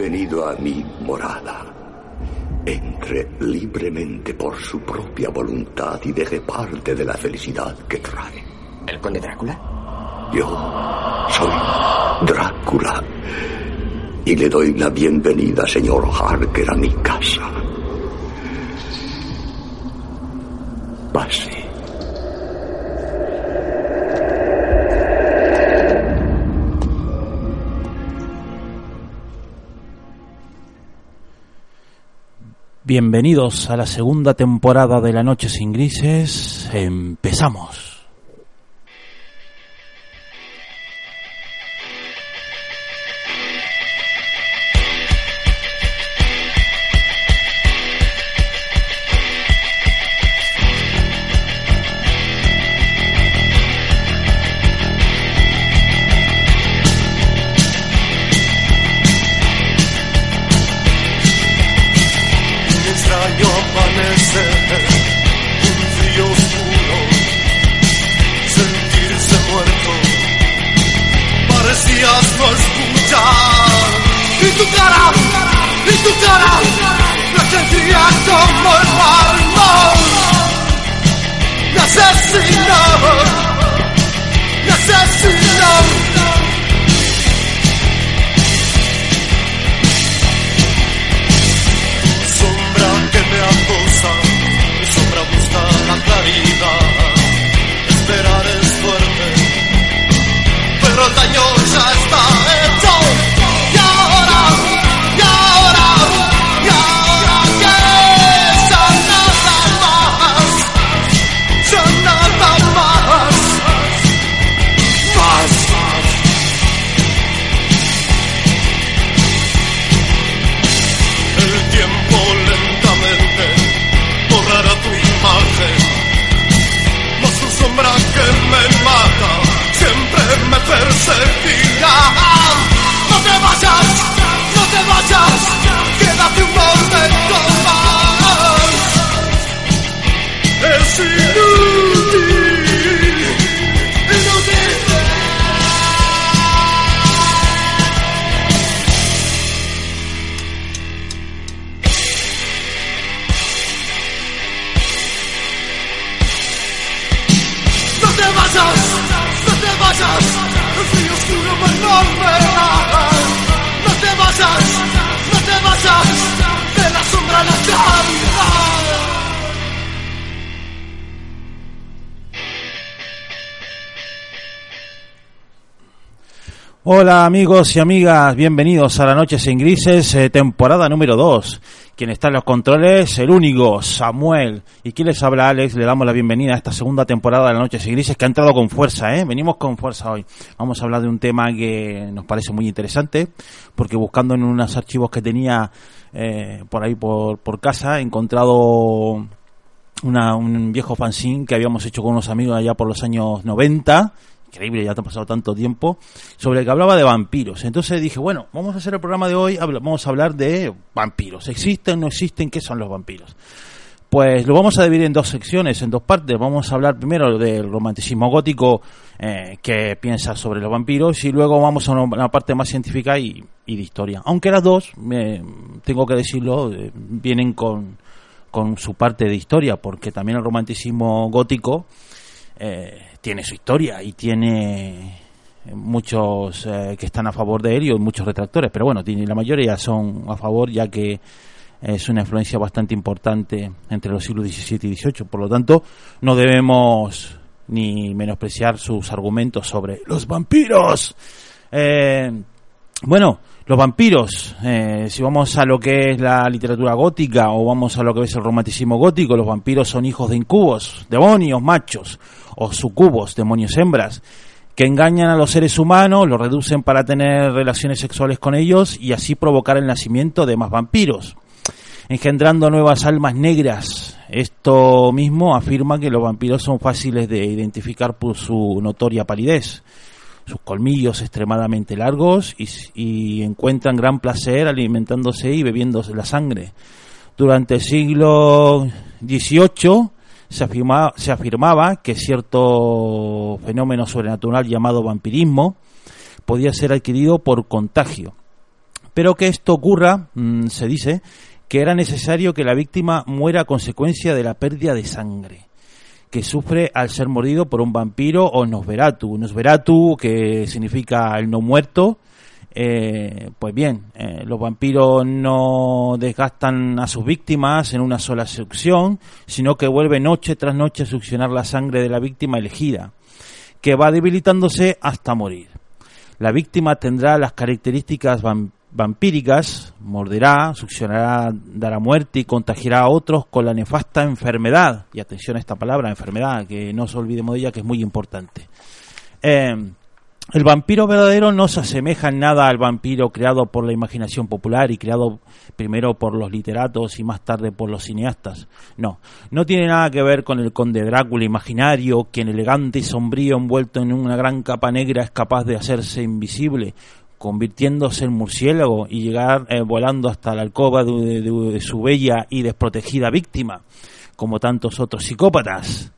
Bienvenido a mi morada. Entre libremente por su propia voluntad y deje parte de la felicidad que trae. ¿El conde Drácula? Yo soy Drácula. Y le doy la bienvenida, señor Harker, a mi casa. Pase. Bienvenidos a la segunda temporada de La Noche sin Grises. Empezamos. No escuchar. Y tu cara, y tu cara, me sentía como el mármol. Me asesinaba, me asesinaba. sombra que me acosa, mi sombra busca la claridad. El ya está hecho. Hola amigos y amigas, bienvenidos a La Noche sin Grises, eh, temporada número 2. Quien está en los controles, el único, Samuel. Y quien les habla, Alex, le damos la bienvenida a esta segunda temporada de La Noche sin Grises que ha entrado con fuerza, ¿eh? Venimos con fuerza hoy. Vamos a hablar de un tema que nos parece muy interesante, porque buscando en unos archivos que tenía eh, por ahí por, por casa, he encontrado una, un viejo fanzine que habíamos hecho con unos amigos allá por los años 90 increíble, ya te ha pasado tanto tiempo, sobre el que hablaba de vampiros. Entonces dije, bueno, vamos a hacer el programa de hoy, vamos a hablar de vampiros. ¿Existen, no existen? ¿Qué son los vampiros? Pues lo vamos a dividir en dos secciones, en dos partes. Vamos a hablar primero del romanticismo gótico, eh, que piensa sobre los vampiros, y luego vamos a una, una parte más científica y, y de historia. Aunque las dos, eh, tengo que decirlo, eh, vienen con, con su parte de historia, porque también el romanticismo gótico eh, tiene su historia y tiene muchos eh, que están a favor de él y muchos retractores, pero bueno, tiene, la mayoría son a favor ya que es una influencia bastante importante entre los siglos XVII y XVIII. Por lo tanto, no debemos ni menospreciar sus argumentos sobre los vampiros. Eh, bueno, Los vampiros, eh, si vamos a lo que es la literatura gótica o vamos a lo que es el romanticismo gótico, los vampiros son hijos de incubos, demonios machos o sucubos, demonios hembras, que engañan a los seres humanos, los reducen para tener relaciones sexuales con ellos y así provocar el nacimiento de más vampiros, engendrando nuevas almas negras. Esto mismo afirma que los vampiros son fáciles de identificar por su notoria palidez sus colmillos extremadamente largos y, encuentran gran placer alimentándose y bebiéndose la sangre. Durante el siglo XVIII se afirmaba, se afirmaba que cierto fenómeno sobrenatural llamado vampirismo podía ser adquirido por contagio. Pero que esto ocurra, mm, se dice, que era necesario que la víctima muera a consecuencia de la pérdida de sangre que sufre al ser mordido por un vampiro o Nosferatu. Nosferatu, que significa el no muerto. Eh, pues bien, eh, los vampiros no desgastan a sus víctimas en una sola succión, sino que vuelve noche tras noche a succionar la sangre de la víctima elegida, que va debilitándose hasta morir. La víctima tendrá las características vampíricas, morderá, succionará, dará muerte y contagiará a otros con la nefasta enfermedad. Y atención a esta palabra, enfermedad, que no se olvidemos de ella, que es muy importante. Eh, el vampiro verdadero no se asemeja en nada al vampiro creado por la imaginación popular y creado primero por los literatos y más tarde por los cineastas. No, no tiene nada que ver con el conde Drácula imaginario, quien elegante y sombrío envuelto en una gran capa negra es capaz de hacerse invisible convirtiéndose en murciélago y llegar eh, volando hasta la alcoba de, su bella y desprotegida víctima, como tantos otros psicópatas.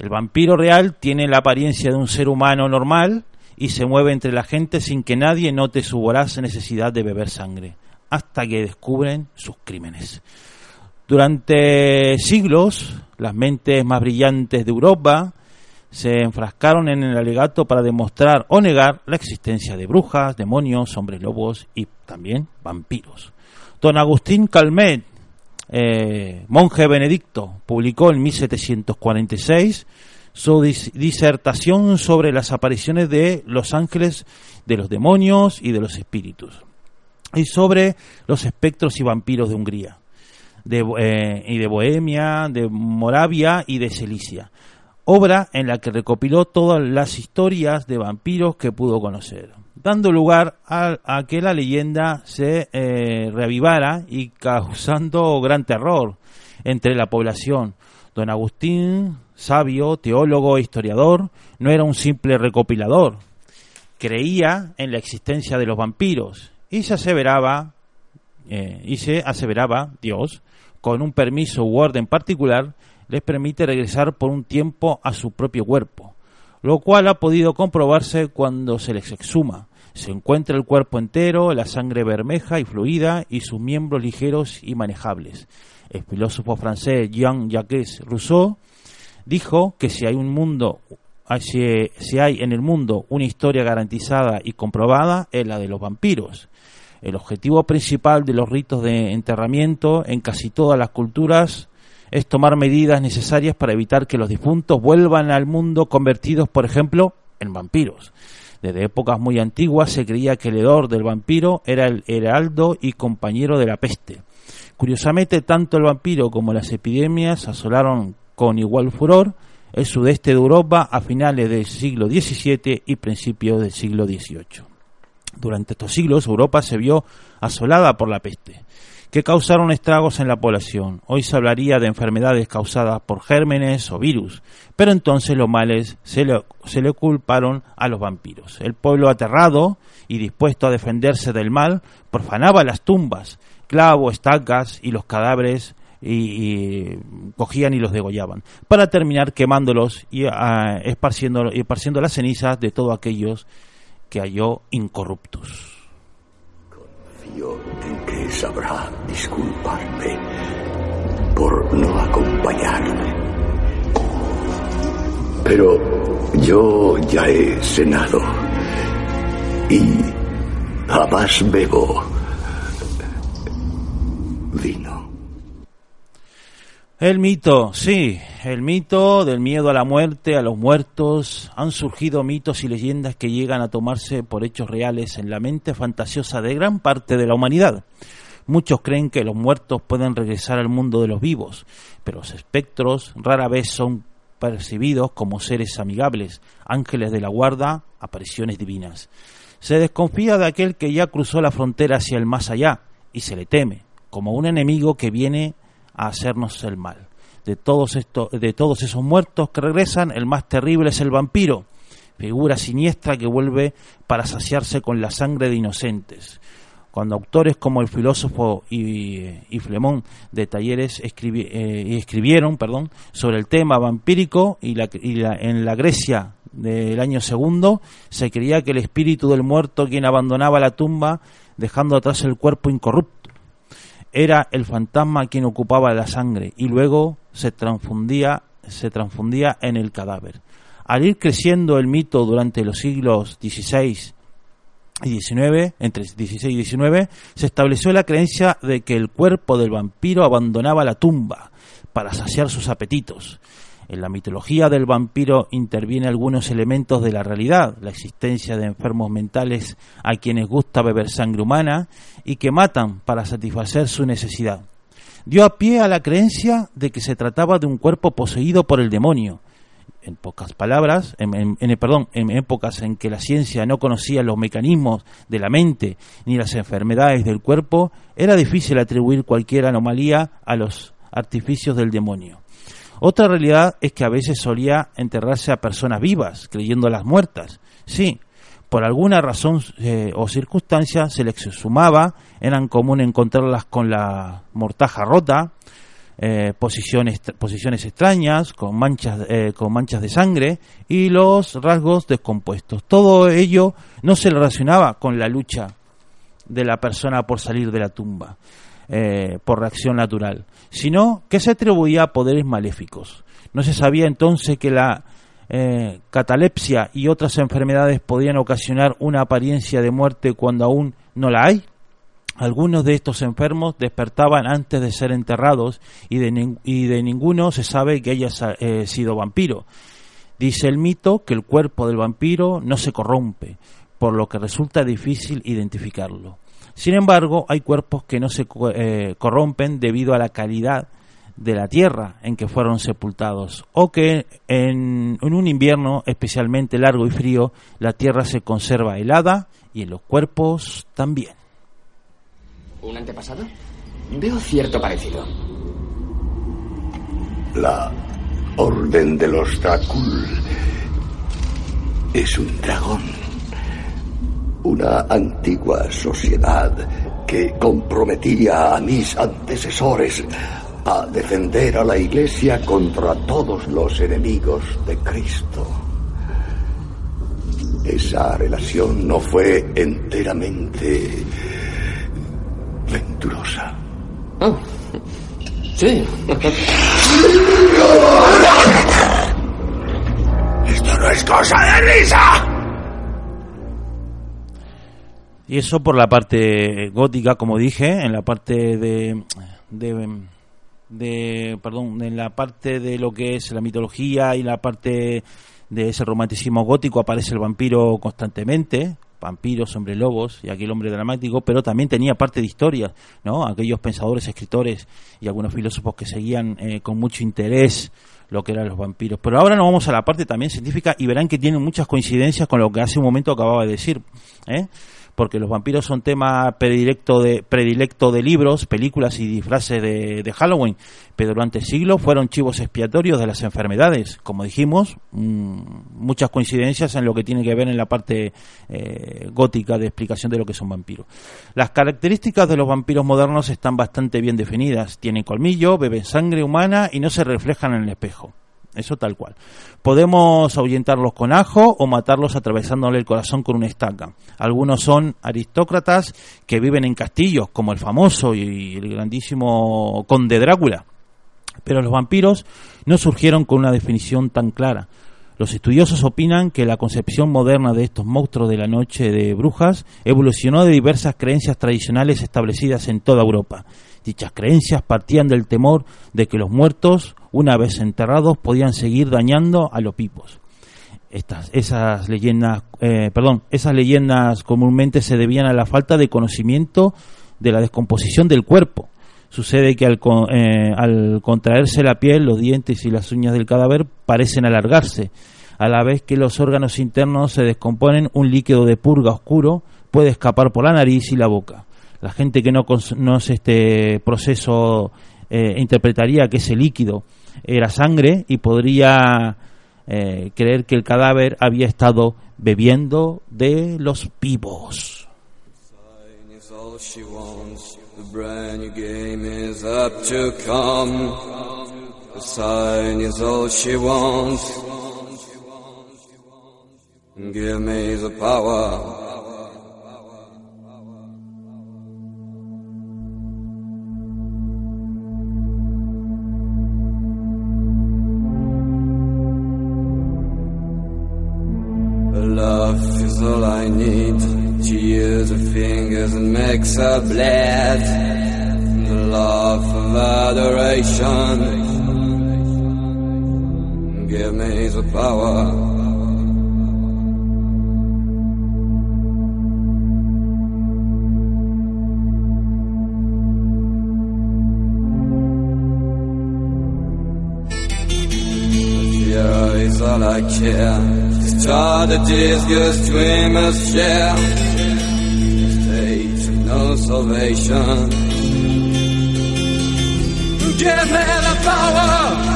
El vampiro real tiene la apariencia de un ser humano normal y se mueve entre la gente sin que nadie note su voraz necesidad de beber sangre, hasta que descubren sus crímenes. Durante siglos, las mentes más brillantes de Europa se enfrascaron en el alegato para demostrar o negar la existencia de brujas, demonios, hombres lobos y también vampiros. Don Agustín Calmet, eh, monje benedicto, publicó en 1746 su disertación sobre las apariciones de los ángeles, de los demonios y de los espíritus, y sobre los espectros y vampiros de Hungría, de, eh, y de Bohemia, de Moravia y de Cilicia obra en la que recopiló todas las historias de vampiros que pudo conocer, dando lugar a, que la leyenda se eh, reavivara y causando gran terror entre la población. Don Agustín, sabio, teólogo historiador, no era un simple recopilador, creía en la existencia de los vampiros y se aseveraba eh, y se aseveraba Dios con un permiso u orden particular les permite regresar por un tiempo a su propio cuerpo, lo cual ha podido comprobarse cuando se les exhuma. Se encuentra el cuerpo entero, la sangre bermeja y fluida y sus miembros ligeros y manejables. El filósofo francés Jean-Jacques Rousseau dijo que si hay un mundo si, si hay en el mundo una historia garantizada y comprobada es la de los vampiros. El objetivo principal de los ritos de enterramiento en casi todas las culturas es tomar medidas necesarias para evitar que los difuntos vuelvan al mundo convertidos, por ejemplo, en vampiros. Desde épocas muy antiguas se creía que el hedor del vampiro era el heraldo y compañero de la peste. Curiosamente, tanto el vampiro como las epidemias asolaron con igual furor el sudeste de Europa a finales del siglo XVII y principios del siglo XVIII. Durante estos siglos Europa se vio asolada por la peste que causaron estragos en la población. Hoy se hablaría de enfermedades causadas por gérmenes o virus, pero entonces los males se le, se le culparon a los vampiros. El pueblo aterrado y dispuesto a defenderse del mal profanaba las tumbas, clavos, estacas y los cadáveres y, cogían y los degollaban, para terminar quemándolos y ah, esparciendo, esparciendo las cenizas de todos aquellos que halló incorruptos en que sabrá disculparme por no acompañarme. Pero yo ya he cenado y jamás bebo vino. El mito, sí, el mito del miedo a la muerte, a los muertos, han surgido mitos y leyendas que llegan a tomarse por hechos reales en la mente fantasiosa de gran parte de la humanidad. Muchos creen que los muertos pueden regresar al mundo de los vivos, pero los espectros rara vez son percibidos como seres amigables, ángeles de la guarda, apariciones divinas. Se desconfía de aquel que ya cruzó la frontera hacia el más allá y se le teme, como un enemigo que viene a hacernos el mal. De todos, estos, de todos esos muertos que regresan, el más terrible es el vampiro, figura siniestra que vuelve para saciarse con la sangre de inocentes. Cuando autores como el filósofo y, y Flemón de Talleres eh, escribieron perdón, sobre el tema vampírico y, la, y la, en la Grecia del año segundo se creía que el espíritu del muerto quien abandonaba la tumba dejando atrás el cuerpo incorrupto era el fantasma quien ocupaba la sangre y luego se transfundía, se transfundía en el cadáver. Al ir creciendo el mito durante los siglos XVI y XIX, entre XVI y XIX, se estableció la creencia de que el cuerpo del vampiro abandonaba la tumba para saciar sus apetitos. En la mitología del vampiro intervienen algunos elementos de la realidad, la existencia de enfermos mentales a quienes gusta beber sangre humana y que matan para satisfacer su necesidad. Dio a pie a la creencia de que se trataba de un cuerpo poseído por el demonio. En pocas palabras, en, perdón, en épocas en que la ciencia no conocía los mecanismos de la mente ni las enfermedades del cuerpo, era difícil atribuir cualquier anomalía a los artificios del demonio. Otra realidad es que a veces solía enterrarse a personas vivas, creyéndolas muertas. Sí, por alguna razón eh, o circunstancia se les sumaba, eran común encontrarlas con la mortaja rota, eh, posiciones, posiciones extrañas, con manchas, eh, con manchas de sangre y los rasgos descompuestos. Todo ello no se relacionaba con la lucha de la persona por salir de la tumba. Eh, por reacción natural, sino que se atribuía a poderes maléficos. No se sabía entonces que la eh, catalepsia y otras enfermedades podían ocasionar una apariencia de muerte cuando aún no la hay. Algunos de estos enfermos despertaban antes de ser enterrados y de, ninguno se sabe que haya eh, sido vampiro. Dice el mito que el cuerpo del vampiro no se corrompe, por lo que resulta difícil identificarlo. Sin embargo, hay cuerpos que no se eh, corrompen debido a la calidad de la tierra en que fueron sepultados, o que en, un invierno especialmente largo y frío la tierra se conserva helada y en los cuerpos también. ¿Un antepasado? Veo cierto parecido. La Orden de los Dracul es un dragón una antigua sociedad que comprometía a mis antecesores a defender a la Iglesia contra todos los enemigos de Cristo. Esa relación no fue enteramente venturosa. Oh, sí. Esto no es cosa de risa. Y eso por la parte gótica, como dije, en la parte de, de, perdón, en la parte de lo que es la mitología y la parte de ese romanticismo gótico aparece el vampiro constantemente, vampiros, hombres lobos y aquel hombre dramático, pero también tenía parte de historia, ¿no? Aquellos pensadores, escritores y algunos filósofos que seguían eh, con mucho interés lo que eran los vampiros. Pero ahora nos vamos a la parte también científica y verán que tienen muchas coincidencias con lo que hace un momento acababa de decir. ¿eh? Porque los vampiros son tema predilecto de, predilecto de libros, películas y disfraces de, Halloween, pero durante el siglo fueron chivos expiatorios de las enfermedades. Como dijimos, mm, muchas coincidencias en lo que tiene que ver en la parte eh, gótica de explicación de lo que son vampiros. Las características de los vampiros modernos están bastante bien definidas. Tienen colmillo, beben sangre humana y no se reflejan en el espejo. Eso tal cual. Podemos ahuyentarlos con ajo o matarlos atravesándole el corazón con una estaca. Algunos son aristócratas que viven en castillos, como el famoso y el grandísimo conde Drácula. Pero los vampiros no surgieron con una definición tan clara. Los estudiosos opinan que la concepción moderna de estos monstruos de la noche de brujas evolucionó de diversas creencias tradicionales establecidas en toda Europa Dichas creencias partían del temor de que los muertos, una vez enterrados, podían seguir dañando a los pipos. Estas, esas leyendas, eh, perdón, esas leyendas comúnmente se debían a la falta de conocimiento de la descomposición del cuerpo. Sucede que al, eh, al contraerse la piel, los dientes y las uñas del cadáver parecen alargarse. A la vez que los órganos internos se descomponen, un líquido de purga oscuro puede escapar por la nariz y la boca. La gente que no conoce este proceso eh, interpretaría que ese líquido era sangre y podría eh, creer que el cadáver había estado bebiendo de los vivos. Must share. State no salvation. Give me the power.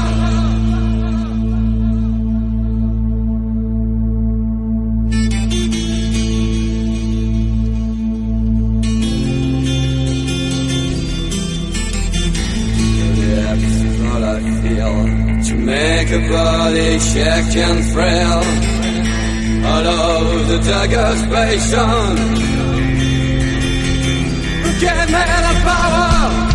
To make a body shake and frail. Of the dagger's power.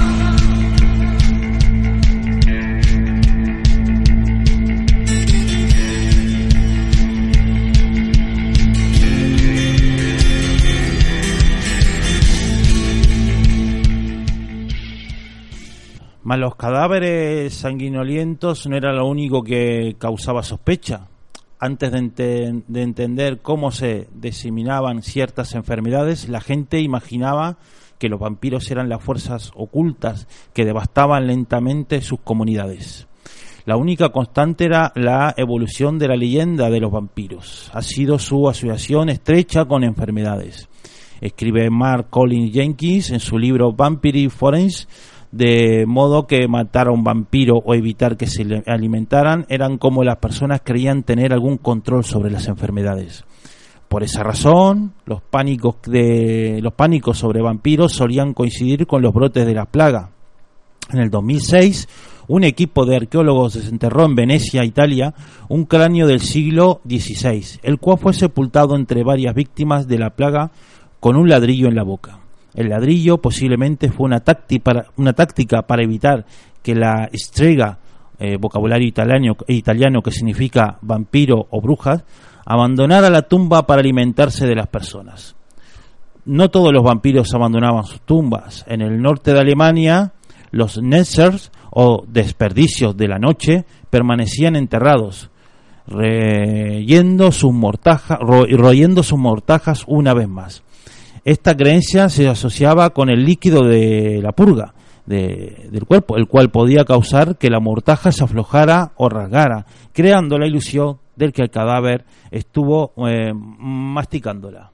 los cadáveres sanguinolientos no era lo único que causaba sospecha. Antes de, de entender cómo se diseminaban ciertas enfermedades, la gente imaginaba que los vampiros eran las fuerzas ocultas que devastaban lentamente sus comunidades. La única constante era la evolución de la leyenda de los vampiros. Ha sido su asociación estrecha con enfermedades. Escribe Mark Collins Jenkins en su libro Vampire Forense de modo que matar a un vampiro o evitar que se alimentaran eran como las personas creían tener algún control sobre las enfermedades. Por esa razón, los pánicos, de, los pánicos sobre vampiros solían coincidir con los brotes de la plaga. En el 2006, un equipo de arqueólogos desenterró en Venecia, Italia, un cráneo del siglo XVI, el cual fue sepultado entre varias víctimas de la plaga con un ladrillo en la boca. El ladrillo posiblemente fue una, táctica para evitar que la estrega, eh, vocabulario italiano, italiano que significa vampiro o brujas, abandonara la tumba para alimentarse de las personas. No todos los vampiros abandonaban sus tumbas. En el norte de Alemania, los Nessers o desperdicios de la noche permanecían enterrados, reyendo sus royendo sus mortajas una vez más. Esta creencia se asociaba con el líquido de la purga del cuerpo, el cual podía causar que la mortaja se aflojara o rasgara, creando la ilusión del que el cadáver estuvo eh, masticándola.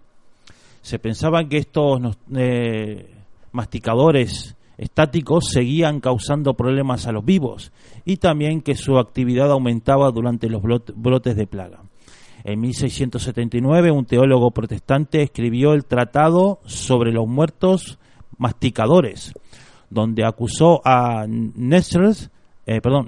Se pensaba que estos eh, masticadores estáticos seguían causando problemas a los vivos y también que su actividad aumentaba durante los brotes de plaga. En 1679 un teólogo protestante escribió el Tratado sobre los muertos masticadores, donde acusó a Neschers, eh, perdón,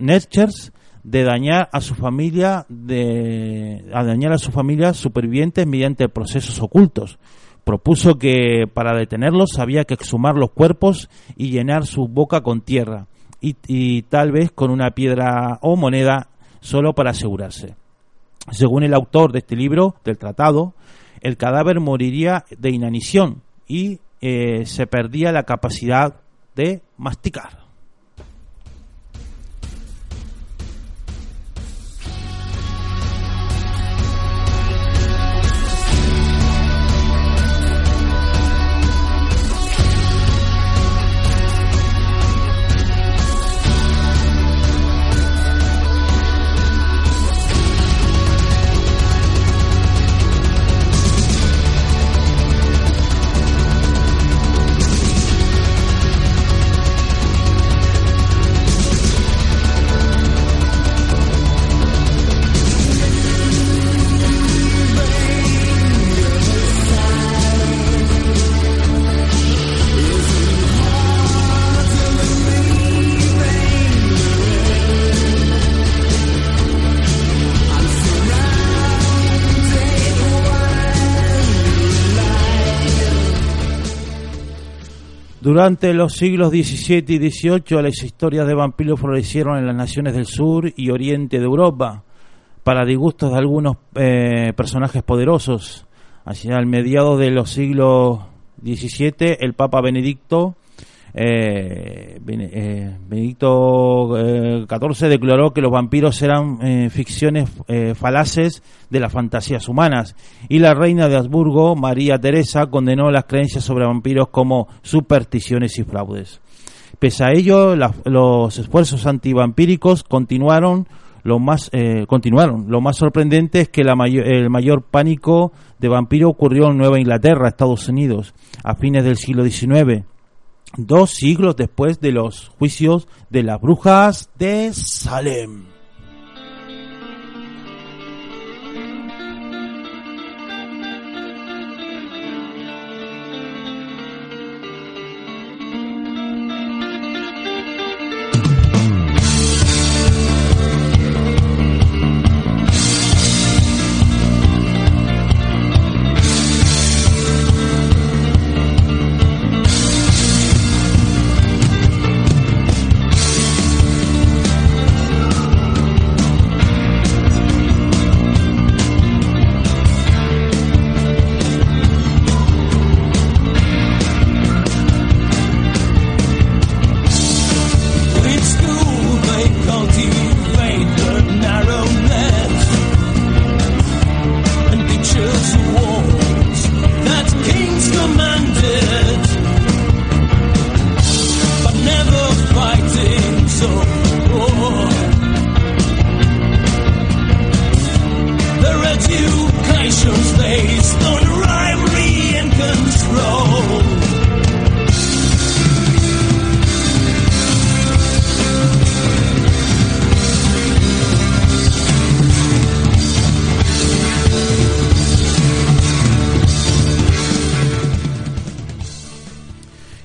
de dañar a su familia de dañar a su familia supervivientes mediante procesos ocultos. Propuso que para detenerlos había que exhumar los cuerpos y llenar su boca con tierra y, y tal vez con una piedra o moneda solo para asegurarse. Según el autor de este libro, del tratado, el cadáver moriría de inanición y eh, se perdía la capacidad de masticar. Durante los siglos XVII y XVIII las historias de vampiros florecieron en las naciones del sur y oriente de Europa, para disgustos de algunos eh, personajes poderosos. Hacia el mediado de los siglos XVII, el Papa Benedicto eh, eh, Benedicto XIV declaró que los vampiros eran ficciones falaces de las fantasías humanas y la reina de Habsburgo, María Teresa, condenó las creencias sobre vampiros como supersticiones y fraudes. Pese a ello, los esfuerzos antivampíricos continuaron lo más continuaron. Lo más sorprendente es que la el mayor pánico de vampiro ocurrió en Nueva Inglaterra, Estados Unidos, a fines del siglo XIX dos siglos después de los juicios de las brujas de Salem.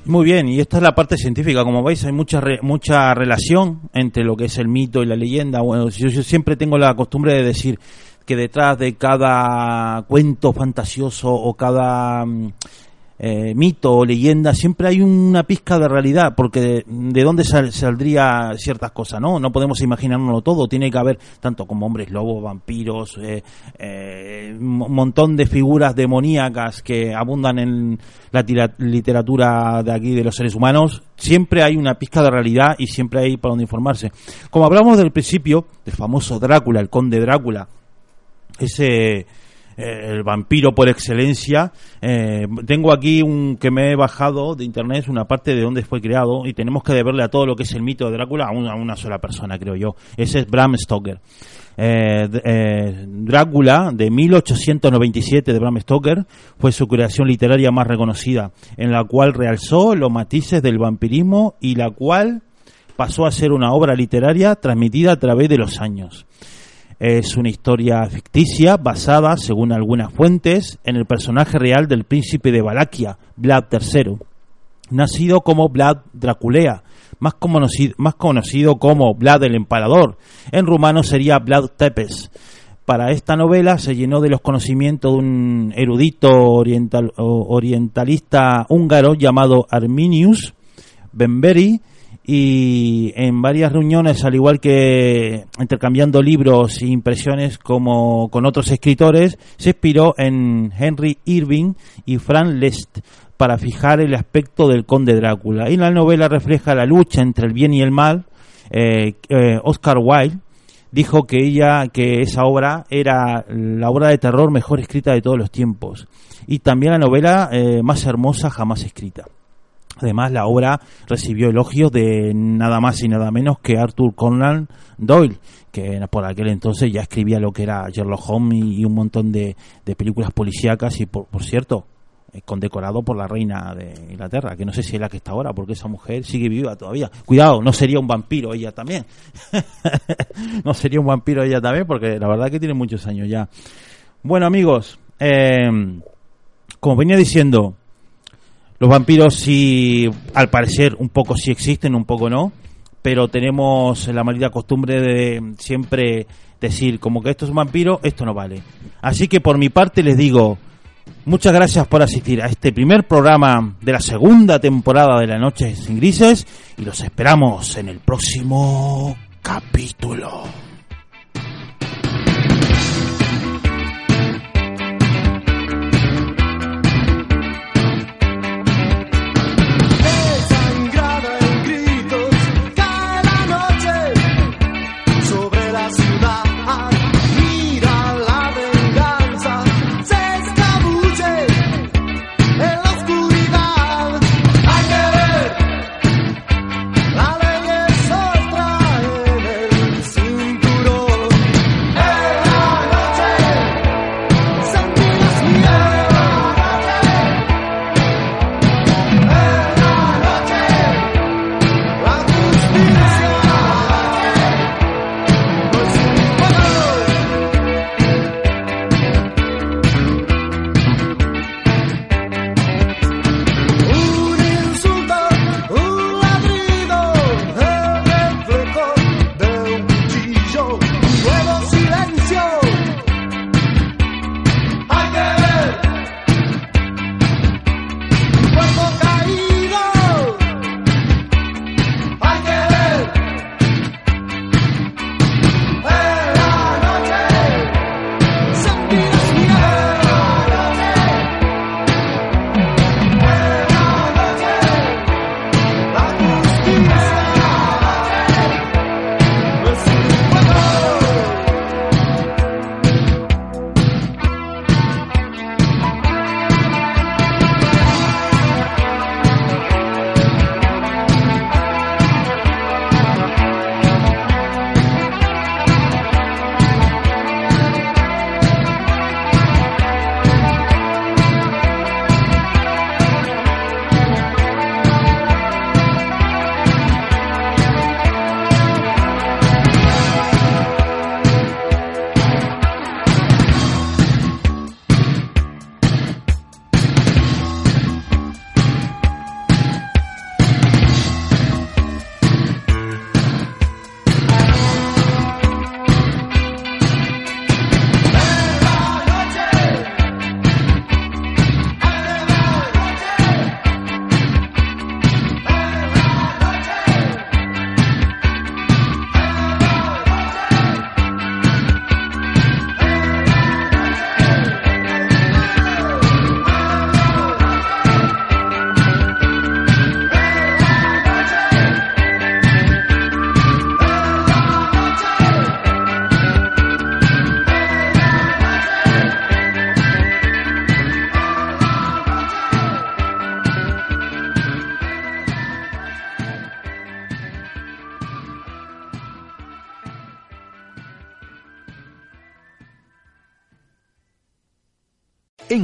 Muy bien, y esta es la parte científica. Como veis, hay mucha mucha relación entre lo que es el mito y la leyenda. Bueno, yo, siempre tengo la costumbre de decir que detrás de cada cuento fantasioso o cada mm, eh, mito o leyenda, siempre hay una pizca de realidad, porque de, dónde saldría ciertas cosas, ¿no? No podemos imaginárnoslo todo, tiene que haber tanto como hombres lobos, vampiros, eh, eh, un montón de figuras demoníacas que abundan en la literatura de aquí de los seres humanos, siempre hay una pizca de realidad y siempre hay para donde informarse. Como hablamos del principio, del famoso Drácula, el conde Drácula, ese eh, el vampiro por excelencia. Eh, tengo aquí un que me he bajado de internet, una parte de dónde fue creado, y tenemos que deberle a todo lo que es el mito de Drácula a una, sola persona, creo yo. Ese es Bram Stoker. Eh, Drácula de 1897 de Bram Stoker fue su creación literaria más reconocida, en la cual realzó los matices del vampirismo y la cual pasó a ser una obra literaria transmitida a través de los años. Es una historia ficticia basada, según algunas fuentes, en el personaje real del príncipe de Valaquia, Vlad III, nacido como Vlad Draculea, más conocido, como Vlad el Empalador. En rumano sería Vlad Tepes. Para esta novela se llenó de los conocimientos de un erudito orientalista húngaro llamado Arminius Benberi y en varias reuniones, al igual que intercambiando libros e impresiones como con otros escritores, se inspiró en Henry Irving y Frank Lest para fijar el aspecto del conde Drácula. Y la novela refleja la lucha entre el bien y el mal. Eh, eh, Oscar Wilde dijo que ella que esa obra era la obra de terror mejor escrita de todos los tiempos y también la novela eh, más hermosa jamás escrita. Además, la obra recibió elogios de nada más y nada menos que Arthur Conan Doyle, que por aquel entonces ya escribía lo que era Sherlock Holmes y, un montón de, películas policíacas y, por, cierto, eh, condecorado por la reina de Inglaterra, que no sé si es la que está ahora, porque esa mujer sigue viva todavía. Cuidado, no sería un vampiro ella también. no sería un vampiro ella también, porque la verdad que tiene muchos años ya. Bueno, amigos, eh, como venía diciendo, los vampiros sí, al parecer, un poco sí existen, un poco no, pero tenemos la maldita costumbre de siempre decir como que esto es un vampiro, esto no vale. Así que por mi parte les digo, muchas gracias por asistir a este primer programa de la segunda temporada de La Noche sin Grises y los esperamos en el próximo capítulo.